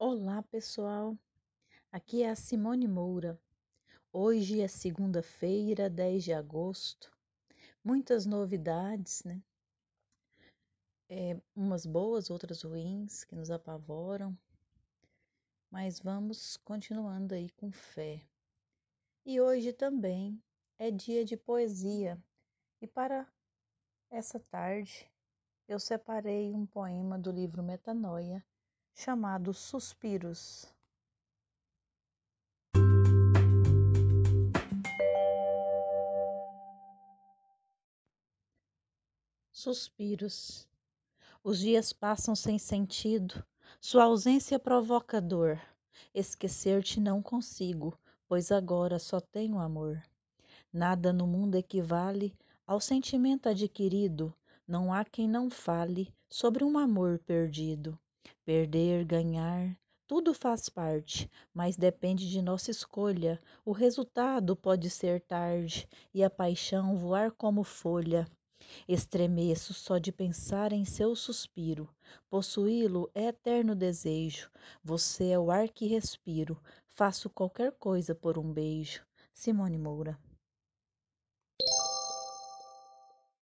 Olá, pessoal. Aqui é a Simone Moura. Hoje é segunda-feira, 10 de agosto. Muitas novidades, né? É, umas boas, outras ruins, que nos apavoram. Mas vamos continuando aí com fé. E hoje também é dia de poesia. E para essa tarde eu separei um poema do livro Metanoia chamado Suspiros. Suspiros. Os dias passam sem sentido, sua ausência provoca dor. Esquecer-te não consigo, pois agora só tenho amor. Nada no mundo equivale ao sentimento adquirido, não há quem não fale sobre um amor perdido. Perder, ganhar, tudo faz parte, mas depende de nossa escolha. O resultado pode ser tarde e a paixão voar como folha. Estremeço só de pensar em seu suspiro. Possuí-lo é eterno desejo. Você é o ar que respiro. Faço qualquer coisa por um beijo. Simone Moura.